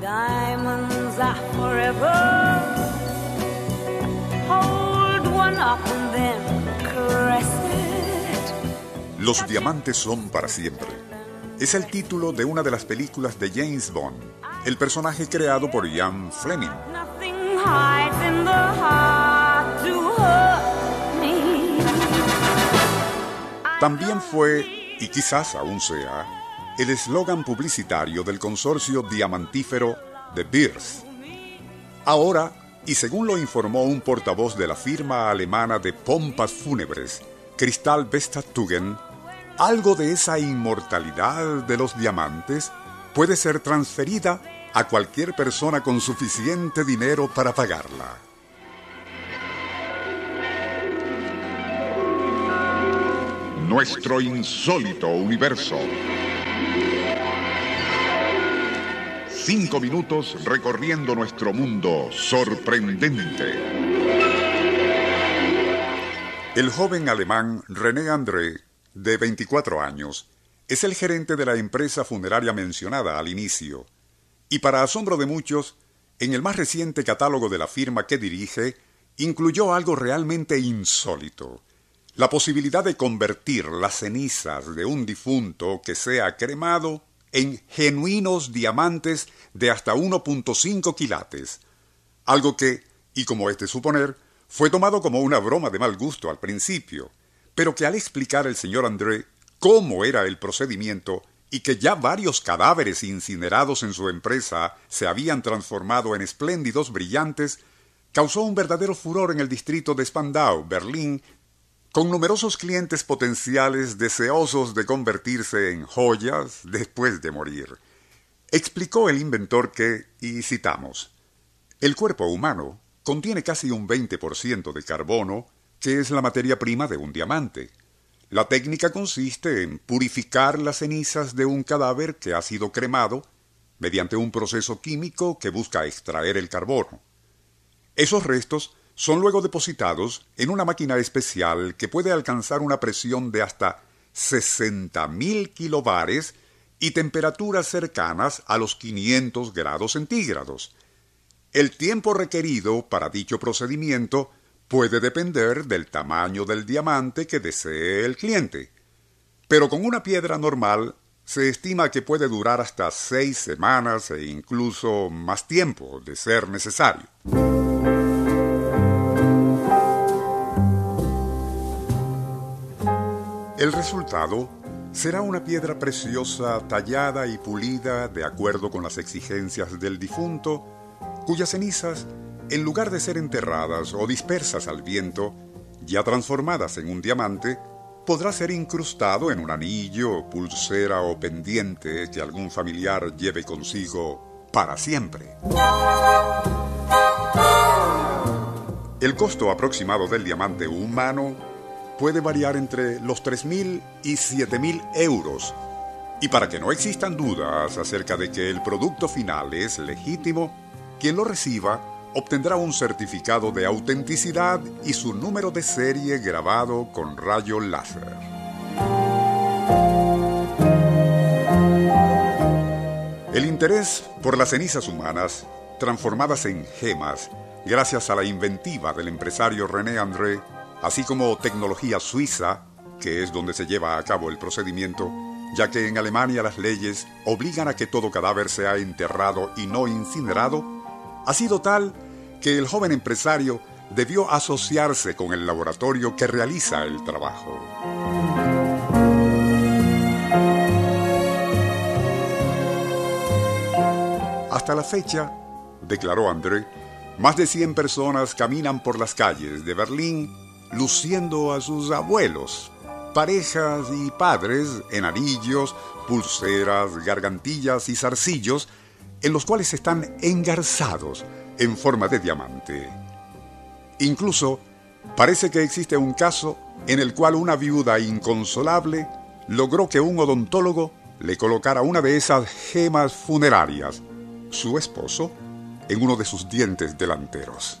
Diamonds are forever. Hold one up and then caress it. Los diamantes son para siempre. Es el título de una de las películas de James Bond, el personaje creado por Ian Fleming. Nothing hides in the heart to hurt me. También fue, y quizás aún sea, el eslogan publicitario del consorcio diamantífero de Beers. Ahora, y según lo informó un portavoz de la firma alemana de pompas fúnebres, Cristal Vestatugen, algo de esa inmortalidad de los diamantes puede ser transferida a cualquier persona con suficiente dinero para pagarla. Nuestro insólito universo. Cinco minutos recorriendo nuestro mundo sorprendente. El joven alemán René André, de 24 años, es el gerente de la empresa funeraria mencionada al inicio, y para asombro de muchos, en el más reciente catálogo de la firma que dirige, incluyó algo realmente insólito, la posibilidad de convertir las cenizas de un difunto que sea cremado en genuinos diamantes de hasta 1.5 quilates, algo que, y como es de suponer, fue tomado como una broma de mal gusto al principio, pero que al explicar el señor André cómo era el procedimiento y que ya varios cadáveres incinerados en su empresa se habían transformado en espléndidos brillantes, causó un verdadero furor en el distrito de Spandau, Berlín, con numerosos clientes potenciales deseosos de convertirse en joyas después de morir. Explicó el inventor que, y citamos, el cuerpo humano contiene casi un 20% de carbono, que es la materia prima de un diamante. La técnica consiste en purificar las cenizas de un cadáver que ha sido cremado mediante un proceso químico que busca extraer el carbono. Esos restos son luego depositados en una máquina especial que puede alcanzar una presión de hasta 60.000 kilobares y temperaturas cercanas a los 500 grados centígrados. El tiempo requerido para dicho procedimiento puede depender del tamaño del diamante que desee el cliente. Pero con una piedra normal se estima que puede durar hasta seis semanas e incluso más tiempo de ser necesario. El resultado será una piedra preciosa tallada y pulida de acuerdo con las exigencias del difunto, cuyas cenizas, en lugar de ser enterradas o dispersas al viento, ya transformadas en un diamante, podrá ser incrustado en un anillo, pulsera o pendiente que algún familiar lleve consigo para siempre. El costo aproximado del diamante humano puede variar entre los 3.000 y 7.000 euros. Y para que no existan dudas acerca de que el producto final es legítimo, quien lo reciba obtendrá un certificado de autenticidad y su número de serie grabado con rayo láser. El interés por las cenizas humanas, transformadas en gemas, gracias a la inventiva del empresario René André, así como tecnología suiza, que es donde se lleva a cabo el procedimiento, ya que en Alemania las leyes obligan a que todo cadáver sea enterrado y no incinerado, ha sido tal que el joven empresario debió asociarse con el laboratorio que realiza el trabajo. Hasta la fecha, declaró André, más de 100 personas caminan por las calles de Berlín luciendo a sus abuelos, parejas y padres en anillos, pulseras, gargantillas y zarcillos, en los cuales están engarzados en forma de diamante. Incluso parece que existe un caso en el cual una viuda inconsolable logró que un odontólogo le colocara una de esas gemas funerarias, su esposo, en uno de sus dientes delanteros.